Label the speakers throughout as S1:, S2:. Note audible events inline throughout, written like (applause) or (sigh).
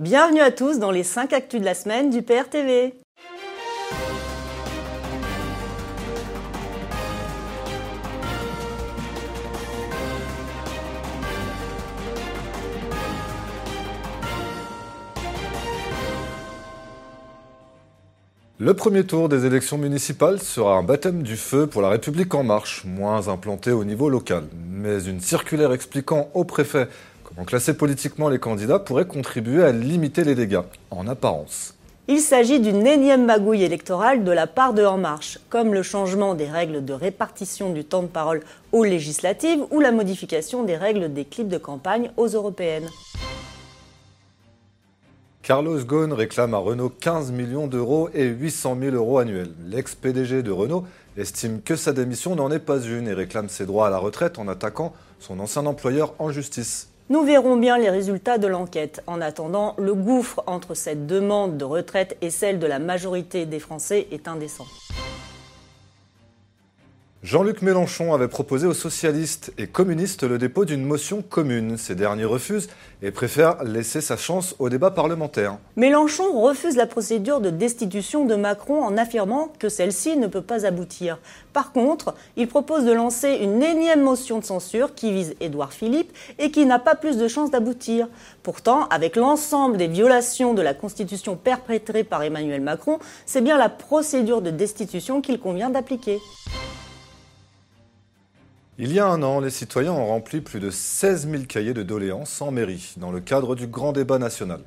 S1: Bienvenue à tous dans les 5 actus de la semaine du PRTV.
S2: Le premier tour des élections municipales sera un baptême du feu pour la République en marche, moins implanté au niveau local. Mais une circulaire expliquant au préfet comment classer politiquement les candidats pourrait contribuer à limiter les dégâts, en apparence.
S1: Il s'agit d'une énième magouille électorale de la part de En Marche, comme le changement des règles de répartition du temps de parole aux législatives ou la modification des règles des clips de campagne aux européennes.
S2: Carlos Ghosn réclame à Renault 15 millions d'euros et 800 000 euros annuels. L'ex-PDG de Renault estime que sa démission n'en est pas une et réclame ses droits à la retraite en attaquant son ancien employeur en justice.
S1: Nous verrons bien les résultats de l'enquête. En attendant, le gouffre entre cette demande de retraite et celle de la majorité des Français est indécent.
S2: Jean-Luc Mélenchon avait proposé aux socialistes et communistes le dépôt d'une motion commune. Ces derniers refusent et préfèrent laisser sa chance au débat parlementaire.
S1: Mélenchon refuse la procédure de destitution de Macron en affirmant que celle-ci ne peut pas aboutir. Par contre, il propose de lancer une énième motion de censure qui vise Édouard Philippe et qui n'a pas plus de chances d'aboutir. Pourtant, avec l'ensemble des violations de la Constitution perpétrées par Emmanuel Macron, c'est bien la procédure de destitution qu'il convient d'appliquer.
S2: Il y a un an, les citoyens ont rempli plus de 16 000 cahiers de doléances en mairie, dans le cadre du grand débat national.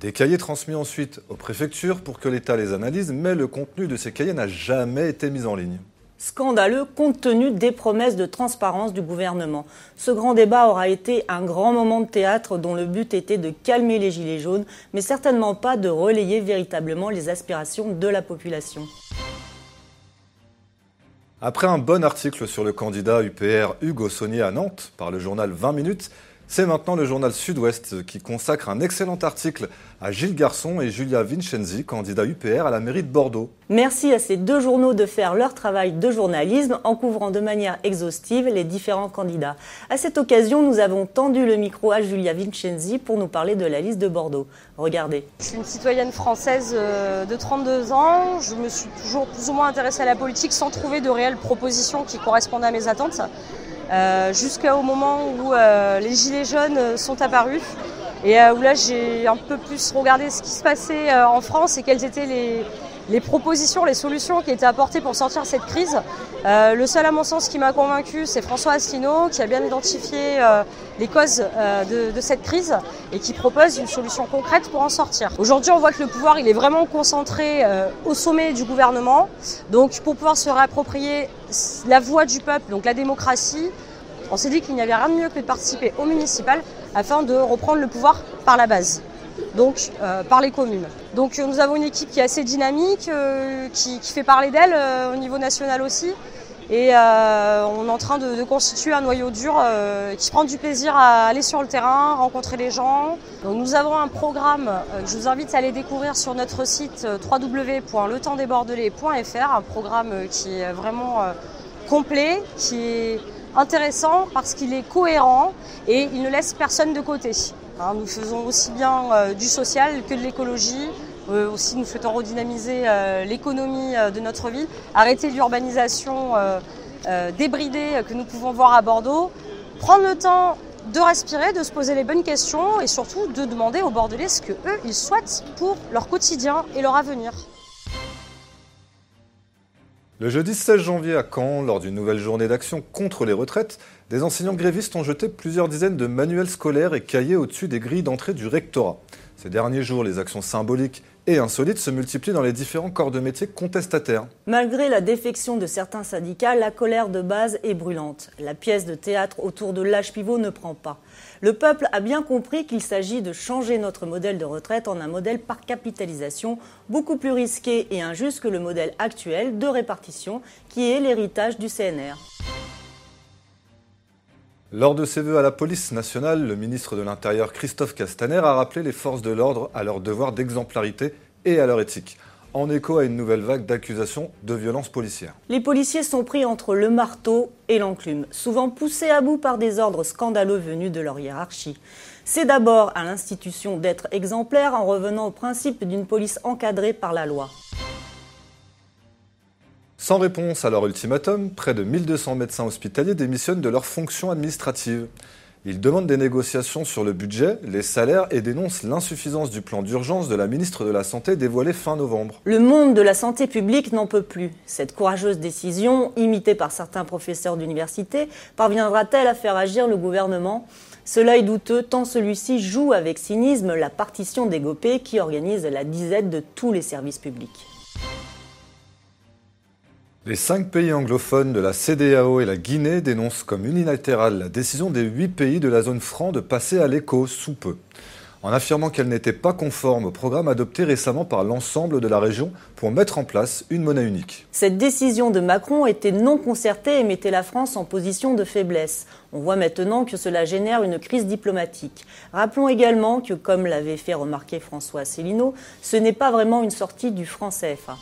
S2: Des cahiers transmis ensuite aux préfectures pour que l'État les analyse, mais le contenu de ces cahiers n'a jamais été mis en ligne.
S1: Scandaleux compte tenu des promesses de transparence du gouvernement. Ce grand débat aura été un grand moment de théâtre dont le but était de calmer les gilets jaunes, mais certainement pas de relayer véritablement les aspirations de la population.
S2: Après un bon article sur le candidat UPR Hugo Saunier à Nantes par le journal 20 minutes, c'est maintenant le journal Sud-Ouest qui consacre un excellent article à Gilles Garçon et Julia Vincenzi, candidat UPR à la mairie de Bordeaux.
S1: Merci à ces deux journaux de faire leur travail de journalisme en couvrant de manière exhaustive les différents candidats. À cette occasion, nous avons tendu le micro à Julia Vincenzi pour nous parler de la liste de Bordeaux. Regardez.
S3: Je suis une citoyenne française euh, de 32 ans. Je me suis toujours plus ou moins intéressée à la politique sans trouver de réelles propositions qui correspondent à mes attentes. Euh, jusqu'au moment où euh, les gilets jaunes sont apparus. Et euh, où là j'ai un peu plus regardé ce qui se passait en France et quelles étaient les, les propositions, les solutions qui étaient apportées pour sortir cette crise. Euh, le seul, à mon sens, qui m'a convaincu, c'est François Asselineau, qui a bien identifié euh, les causes euh, de, de, cette crise et qui propose une solution concrète pour en sortir. Aujourd'hui, on voit que le pouvoir, il est vraiment concentré au sommet du gouvernement. Donc, pour pouvoir se réapproprier la voix du peuple, donc la démocratie, on s'est dit qu'il n'y avait rien de mieux que de participer au municipal afin de reprendre le pouvoir par la base donc euh, par les communes. Donc euh, nous avons une équipe qui est assez dynamique, euh, qui, qui, fait parler d'elle au niveau national aussi. Et on est en train de, de constituer un noyau dur qui prend du plaisir à aller sur le terrain, rencontrer les gens. Donc nous avons un programme je vous invite à aller découvrir sur notre site www.letempsdesbordelais.fr, un programme qui est vraiment complet, qui est intéressant parce qu'il est cohérent et il ne laisse personne de côté. Hein, nous faisons aussi bien euh, du social que de l'écologie. Euh, aussi, nous souhaitons redynamiser euh, l'économie de notre ville, arrêter l'urbanisation débridée que nous pouvons voir à Bordeaux, prendre le temps de respirer, de se poser les bonnes questions et surtout de demander aux Bordelais ce que eux ils souhaitent pour leur quotidien et leur avenir.
S2: Le jeudi 16 janvier à Caen, lors d'une nouvelle journée d'action contre les retraites, des enseignants grévistes ont jeté plusieurs dizaines de manuels scolaires et cahiers au-dessus des grilles d'entrée du rectorat. Ces derniers jours, les actions symboliques et insolites se multiplient dans les différents corps de métier contestataires.
S1: Malgré la défection de certains syndicats, la colère de base est brûlante. La pièce de théâtre autour de l'âge pivot ne prend pas. Le peuple a bien compris qu'il s'agit de changer notre modèle de retraite en un modèle par capitalisation beaucoup plus risqué et injuste que le modèle actuel de répartition qui est l'héritage du CNR.
S2: Lors de ses vœux à la police nationale, le ministre de l'Intérieur Christophe Castaner a rappelé les forces de l'ordre à leur devoir d'exemplarité et à leur éthique, en écho à une nouvelle vague d'accusations de violences policières.
S1: Les policiers sont pris entre le marteau et l'enclume, souvent poussés à bout par des ordres scandaleux venus de leur hiérarchie. C'est d'abord à l'institution d'être exemplaire en revenant au principe d'une police encadrée par la loi.
S2: Sans réponse à leur ultimatum, près de 1200 médecins hospitaliers démissionnent de leurs fonctions administratives. Ils demandent des négociations sur le budget, les salaires et dénoncent l'insuffisance du plan d'urgence de la ministre de la Santé dévoilé fin novembre.
S1: Le monde de la santé publique n'en peut plus. Cette courageuse décision, imitée par certains professeurs d'université, parviendra-t-elle à faire agir le gouvernement? Cela est douteux tant celui-ci joue avec cynisme la partition des GOPÉ qui organise la disette de tous les services publics.
S2: Les cinq pays anglophones de la CDAO et la Guinée dénoncent comme unilatérale la décision des huit pays de la zone franc de passer à l'éco sous peu, en affirmant qu'elle n'était pas conforme au programme adopté récemment par l'ensemble de la région pour mettre en place une monnaie unique.
S1: Cette décision de Macron était non concertée et mettait la France en position de faiblesse. On voit maintenant que cela génère une crise diplomatique. Rappelons également que, comme l'avait fait remarquer François Asselineau, ce n'est pas vraiment une sortie du franc CFA.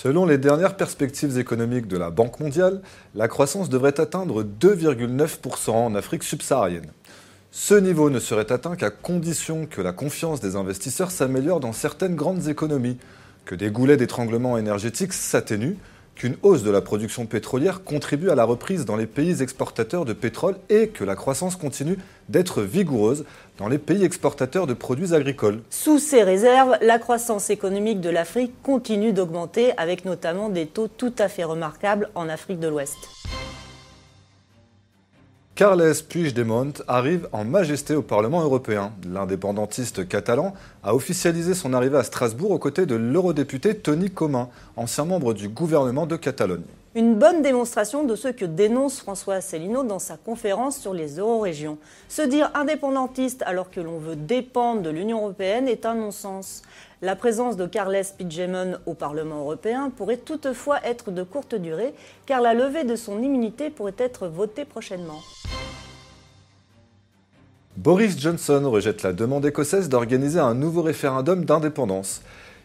S2: Selon les dernières perspectives économiques de la Banque mondiale, la croissance devrait atteindre 2,9% en Afrique subsaharienne. Ce niveau ne serait atteint qu'à condition que la confiance des investisseurs s'améliore dans certaines grandes économies, que des goulets d'étranglement énergétique s'atténuent, qu'une hausse de la production pétrolière contribue à la reprise dans les pays exportateurs de pétrole et que la croissance continue d'être vigoureuse dans les pays exportateurs de produits agricoles.
S1: Sous ces réserves, la croissance économique de l'Afrique continue d'augmenter avec notamment des taux tout à fait remarquables en Afrique de l'Ouest.
S2: Carles Puigdemont arrive en majesté au Parlement européen. L'indépendantiste catalan a officialisé son arrivée à Strasbourg aux côtés de l'eurodéputé Tony Commun, ancien membre du gouvernement de Catalogne.
S1: Une bonne démonstration de ce que dénonce François Asselineau dans sa conférence sur les euro-régions. Se dire indépendantiste alors que l'on veut dépendre de l'Union européenne est un non-sens. La présence de Carles Puigdemont au Parlement européen pourrait toutefois être de courte durée, car la levée de son immunité pourrait être votée prochainement.
S2: Boris Johnson rejette la demande écossaise d'organiser un nouveau référendum d'indépendance.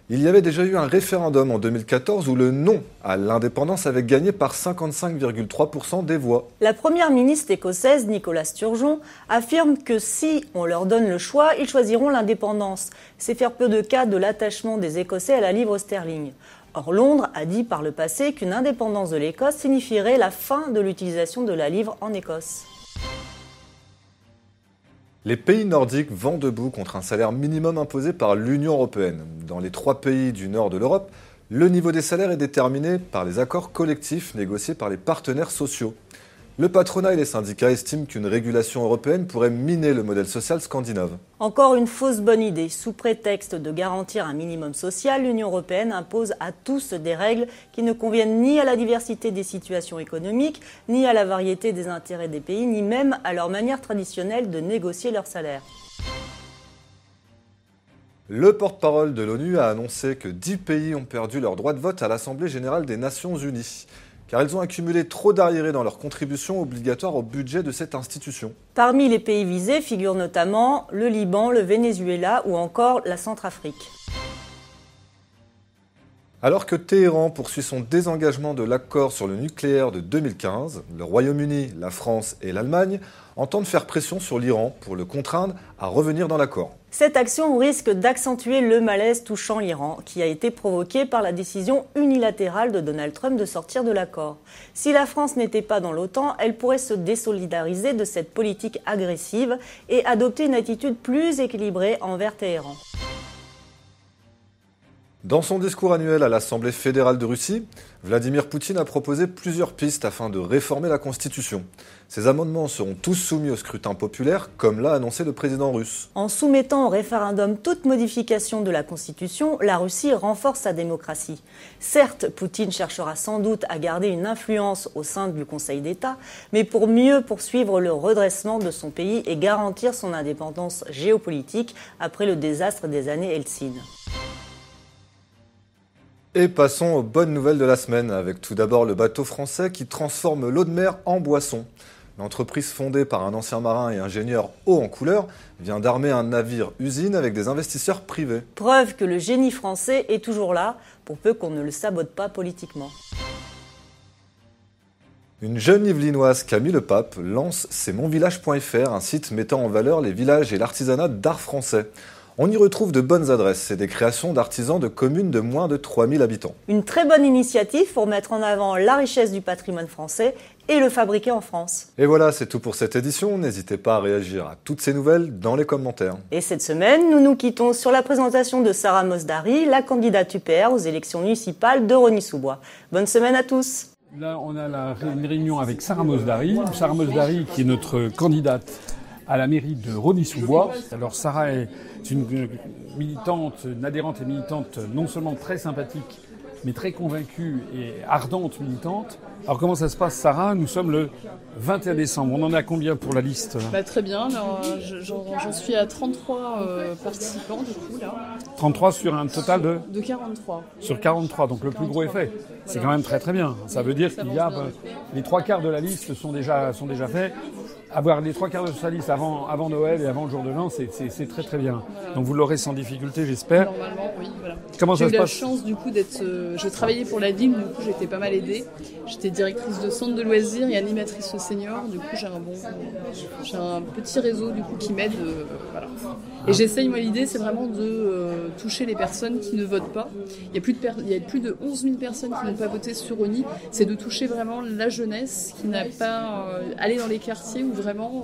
S2: Il y avait déjà eu un référendum en 2014 où le non à l'indépendance avait gagné par 55,3% des voix.
S1: La première ministre écossaise, Nicolas Sturgeon, affirme que si on leur donne le choix, ils choisiront l'indépendance. C'est faire peu de cas de l'attachement des Écossais à la livre sterling. Or, Londres a dit par le passé qu'une indépendance de l'Écosse signifierait la fin de l'utilisation de la livre en Écosse.
S2: Les pays nordiques vont debout contre un salaire minimum imposé par l'Union européenne. Dans les trois pays du nord de l'Europe, le niveau des salaires est déterminé par les accords collectifs négociés par les partenaires sociaux. Le patronat et les syndicats estiment qu'une régulation européenne pourrait miner le modèle social scandinave.
S1: Encore une fausse bonne idée. Sous prétexte de garantir un minimum social, l'Union européenne impose à tous des règles qui ne conviennent ni à la diversité des situations économiques, ni à la variété des intérêts des pays, ni même à leur manière traditionnelle de négocier leurs salaires.
S2: Le porte-parole de l'ONU a annoncé que 10 pays ont perdu leur droit de vote à l'Assemblée générale des Nations unies car ils ont accumulé trop d'arriérés dans leurs contributions obligatoires au budget de cette institution.
S1: Parmi les pays visés figurent notamment le Liban, le Venezuela ou encore la Centrafrique.
S2: Alors que Téhéran poursuit son désengagement de l'accord sur le nucléaire de 2015, le Royaume-Uni, la France et l'Allemagne entendent faire pression sur l'Iran pour le contraindre à revenir dans l'accord.
S1: Cette action risque d'accentuer le malaise touchant l'Iran, qui a été provoqué par la décision unilatérale de Donald Trump de sortir de l'accord. Si la France n'était pas dans l'OTAN, elle pourrait se désolidariser de cette politique agressive et adopter une attitude plus équilibrée envers Téhéran.
S2: Dans son discours annuel à l'Assemblée fédérale de Russie, Vladimir Poutine a proposé plusieurs pistes afin de réformer la Constitution. Ces amendements seront tous soumis au scrutin populaire, comme l'a annoncé le président russe.
S1: En soumettant au référendum toute modification de la Constitution, la Russie renforce sa démocratie. Certes, Poutine cherchera sans doute à garder une influence au sein du Conseil d'État, mais pour mieux poursuivre le redressement de son pays et garantir son indépendance géopolitique après le désastre des années Helsinki.
S2: Et passons aux bonnes nouvelles de la semaine, avec tout d'abord le bateau français qui transforme l'eau de mer en boisson. L'entreprise fondée par un ancien marin et ingénieur haut en couleur vient d'armer un navire-usine avec des investisseurs privés.
S1: Preuve que le génie français est toujours là, pour peu qu'on ne le sabote pas politiquement.
S2: Une jeune Yvelinoise, Camille Le Pape, lance C'est monvillage.fr, un site mettant en valeur les villages et l'artisanat d'art français. On y retrouve de bonnes adresses et des créations d'artisans de communes de moins de 3000 habitants.
S1: Une très bonne initiative pour mettre en avant la richesse du patrimoine français et le fabriquer en France.
S2: Et voilà, c'est tout pour cette édition. N'hésitez pas à réagir à toutes ces nouvelles dans les commentaires.
S1: Et cette semaine, nous nous quittons sur la présentation de Sarah Mosdari, la candidate UPR aux élections municipales de Rony-sous-Bois. Bonne semaine à tous.
S4: Là, on a la, une réunion avec Sarah Mosdari. Sarah Mosdari, qui est notre candidate à la mairie de Rony-sous-Bois. Alors, Sarah est une militante, une adhérente et militante non seulement très sympathique, mais très convaincue et ardente militante. Alors comment ça se passe, Sarah? Nous sommes le 21 décembre. On en a combien pour la liste?
S5: Bah, Très bien. J'en suis à 33 euh, participants du coup là.
S4: 33 sur un total de
S5: De 43.
S4: Sur 43, donc le plus gros effet. C'est quand même très très bien. Ça veut dire qu'il y a bah, les trois quarts de la liste sont déjà sont déjà faits avoir les trois quarts de sa liste avant, avant Noël et avant le jour de l'an, c'est très très bien. Donc vous l'aurez sans difficulté, j'espère.
S5: Normalement, oui. Voilà.
S4: Comment ça
S5: se
S4: passe
S5: J'ai eu la chance du coup d'être. Euh, je travaillais pour la ville, du coup j'étais pas mal aidée. J'étais directrice de centre de loisirs et animatrice senior. Du coup j'ai un bon, j'ai un petit réseau du coup qui m'aide. Euh, voilà. Et ah. j'essaye moi l'idée, c'est vraiment de euh, toucher les personnes qui ne votent pas. Il y a plus de il y a plus de 11 000 personnes qui n'ont pas voté sur ONI. C'est de toucher vraiment la jeunesse qui n'a pas allé dans les quartiers où vraiment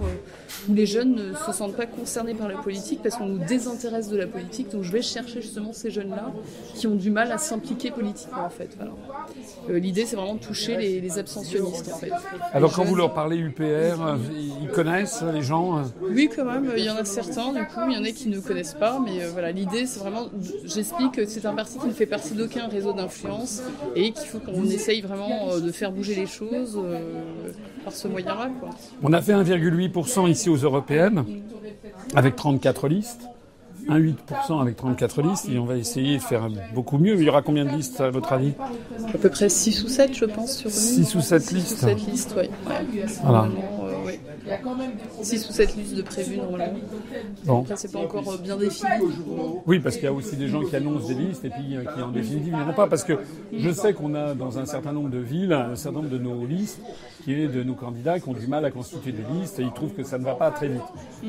S5: où les jeunes ne se sentent pas concernés par la politique parce qu'on nous désintéresse de la politique. Donc je vais chercher justement ces jeunes-là qui ont du mal à s'impliquer politiquement en fait. Euh, l'idée c'est vraiment de toucher les, abstentionnistes en fait.
S4: Alors quand vous leur parlez UPR, ils connaissent les gens
S5: Oui quand même, il y en a certains du coup, il y en a qui ne connaissent pas, mais euh, voilà l'idée c'est vraiment, j'explique que c'est un parti qui ne fait partie d'aucun réseau d'influence et qu'il faut qu'on essaye vraiment euh, de faire bouger les choses par ce moyen-là.
S4: On a fait 1,8% ici aux européennes avec 34 listes. 1,8% avec 34 listes et on va essayer de faire beaucoup mieux. Il y aura combien de listes à votre avis?
S5: À peu près 6 ou 7 je pense sur
S4: 6 ou 7 listes 6
S5: ou 7 listes, oui. Voilà. Euh, ouais. 6 ou 7 listes de prévues normalement. Bon. C'est pas encore euh, bien défini.
S4: Oui parce qu'il y a aussi des gens qui annoncent des listes et puis euh, qui en définitive n'iront pas parce que je sais qu'on a dans un certain nombre de villes, un certain nombre de nos listes qui est de nos candidats qui ont du mal à constituer des listes et ils trouvent que ça ne va pas très vite.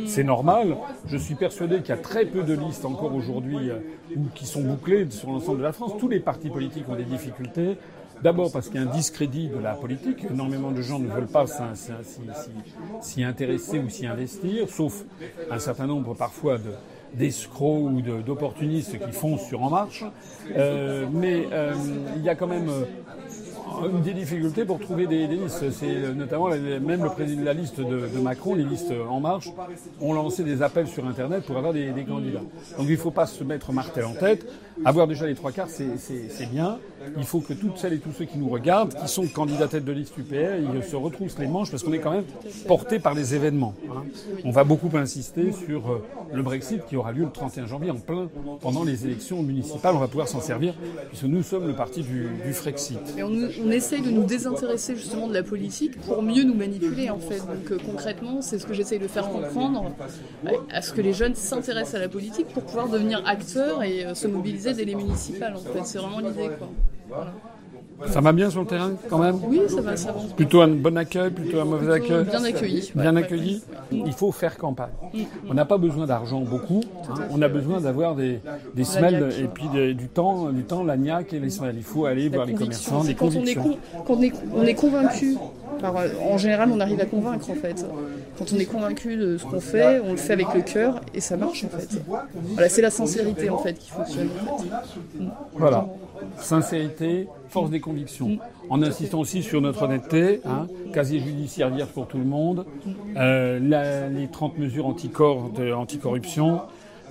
S4: C'est normal. Je suis persuadé qu'il y a très peu de listes encore aujourd'hui euh, qui sont bouclées sur l'ensemble de la France. Tous les partis politiques ont des difficultés. D'abord parce qu'il y a un discrédit de la politique. Énormément de gens ne veulent pas s'y intéresser ou s'y investir, sauf un certain nombre parfois de, d'escrocs ou d'opportunistes qui foncent sur En Marche. Euh, mais euh, il y a quand même une des difficultés pour trouver des, listes. C'est notamment même le président de la liste de, Macron, les listes En Marche, ont lancé des appels sur Internet pour avoir des, candidats. Donc il ne faut pas se mettre martel en tête. Avoir déjà les trois quarts, c'est bien. Il faut que toutes celles et tous ceux qui nous regardent, qui sont candidats tête de liste UPR, ils se retroussent les manches parce qu'on est quand même porté par les événements. Hein. On va beaucoup insister sur euh, le Brexit qui aura lieu le 31 janvier en plein pendant les élections municipales. On va pouvoir s'en servir puisque nous sommes le parti du, Frexit
S5: on essaye de nous désintéresser justement de la politique pour mieux nous manipuler en fait. Donc euh, concrètement, c'est ce que j'essaye de faire comprendre à ce que les jeunes s'intéressent à la politique pour pouvoir devenir acteurs et euh, se mobiliser dès les municipales en fait. C'est vraiment l'idée quoi.
S4: Ça va bien sur le terrain quand même?
S5: Oui, ça va, ça va.
S4: Plutôt un bon accueil, plutôt un mauvais accueil?
S5: Bien accueilli.
S4: Bien accueilli. Il faut faire campagne. On n'a pas besoin d'argent beaucoup. Hein. On a besoin d'avoir des, des semelles et puis du temps, du temps, l'agnac et les semelles. Il faut aller voir les commerçants, des convictions.
S5: quand on est, on est convaincu en général, on arrive à convaincre en fait. Quand on est convaincu de ce qu'on fait, on le fait avec le cœur et ça marche en fait. Voilà, c'est la sincérité en fait qui fonctionne.
S4: Voilà, sincérité, force des convictions. En insistant aussi sur notre honnêteté, hein, casier judiciaire vierge pour tout le monde, euh, les 30 mesures anticorruption,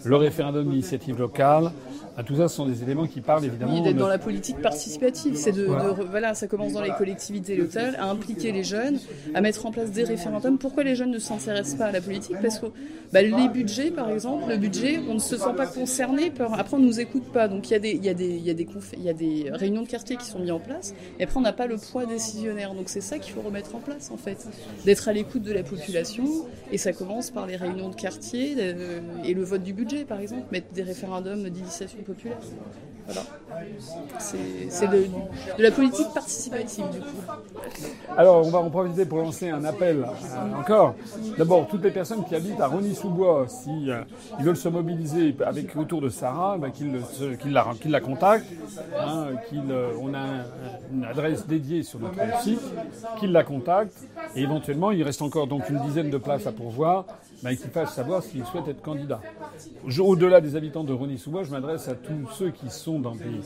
S4: le référendum d'initiative locale, ah, tout ça, ce sont des éléments qui parlent évidemment.
S5: d'être dans la politique participative, c'est de, voilà. ça commence dans les collectivités locales, à impliquer les jeunes, à mettre en place des référendums. Pourquoi les jeunes ne s'intéressent pas à la politique? Parce que bah, les budgets, par exemple, le budget, on ne se sent pas concerné. après, on nous écoute pas. Donc il y a des, il y a des, il y a des, il y a des réunions de quartier qui sont mises en place, et après on n'a pas le poids décisionnaire. Donc c'est ça qu'il faut remettre en place en fait, d'être à l'écoute de la population, et ça commence par les réunions de quartier euh, et le vote du budget, par exemple, mettre des référendums d'initiation Populaire. Voilà. C'est de, de, la politique participative, du coup.
S4: Alors, on va en profiter pour lancer un appel euh, encore. D'abord, toutes les personnes qui habitent à Rony-sous-Bois, si euh, ils veulent se mobiliser avec autour de Sarah, ben, qu'ils la, la, contactent. Hein, euh, on a une adresse dédiée sur notre site, qu'ils la contactent. Et éventuellement, il reste encore donc une dizaine de places à pourvoir bah, qu'il fasse savoir s'il souhaite être candidat. Au-delà des habitants de Rony-sous-Bois, je m'adresse à tous ceux qui sont dans des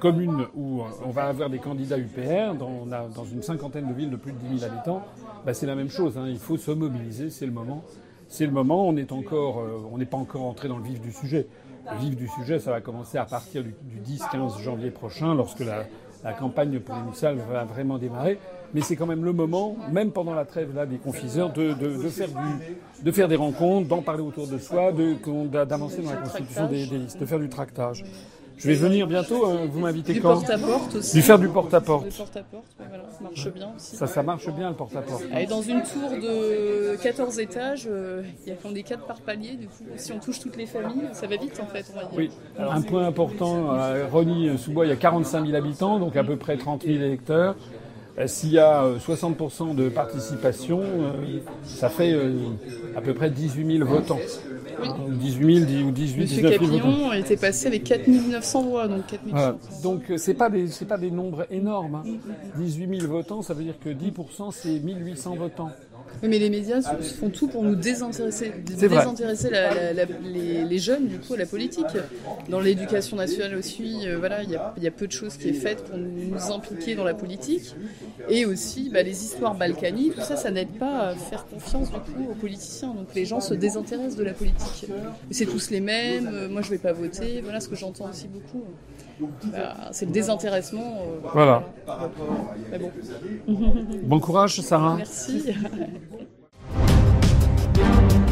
S4: communes où on va avoir des candidats UPR, dans, dans une cinquantaine de villes de plus de 10 000 habitants. Bah, c'est la même chose, hein. il faut se mobiliser, c'est le moment. C'est le moment, on n'est encore, euh, on n'est pas encore entré dans le vif du sujet. Le vif du sujet, ça va commencer à partir du, 10-15 janvier prochain, lorsque la, la campagne municipales va vraiment démarrer mais c'est quand même le moment, même pendant la trêve là, des confiseurs, de, de, de faire du, de faire des rencontres, d'en parler autour de soi, d'avancer dans la constitution des, des, listes, de faire du tractage. Je vais venir bientôt, hein, vous m'invitez quand
S5: Du porte-à-porte aussi.
S4: Du faire du porte-à-porte.
S5: -porte. porte-à-porte, voilà, ça marche bien aussi.
S4: Ça, ça marche bien le porte-à-porte.
S5: Et dans une tour de 14 étages, euh, il y a quand des 4 par palier, du coup, si on touche toutes les familles, ça va vite en fait, on va dire.
S4: Oui, un point important, à Rony-sous-Bois, il y a 45 000 habitants, donc à peu près 30 000 électeurs. Euh, s'il y a 60% euh, de participation, euh, ça fait à peu près 18 000 votants. Oui. 18 000 ou 18
S5: Monsieur
S4: 19
S5: 000 Capillon était passé avec 4 900 voix, donc 4
S4: voilà. Donc c'est pas des c'est pas des nombres énormes. Hein. 18 000 votants, ça veut dire que 10% c'est 1800 votants.
S5: Oui, mais les médias font tout pour nous désintéresser, désintéresser la, la, les, les, jeunes du coup à la politique. Dans l'éducation nationale aussi, euh, voilà, il y, y, a peu de choses qui est faites pour nous impliquer dans la politique. Et aussi, bah, les histoires balkaniques, tout ça, ça n'aide pas à faire confiance du coup aux politiciens. Donc les gens se désintéressent de la politique. C'est tous les mêmes. Euh, moi, je vais pas voter. Voilà ce que j'entends aussi beaucoup. Bah, c'est le désintéressement.
S4: Euh, voilà. Bon. bon courage, Sarah.
S5: Merci. (laughs) Thank you.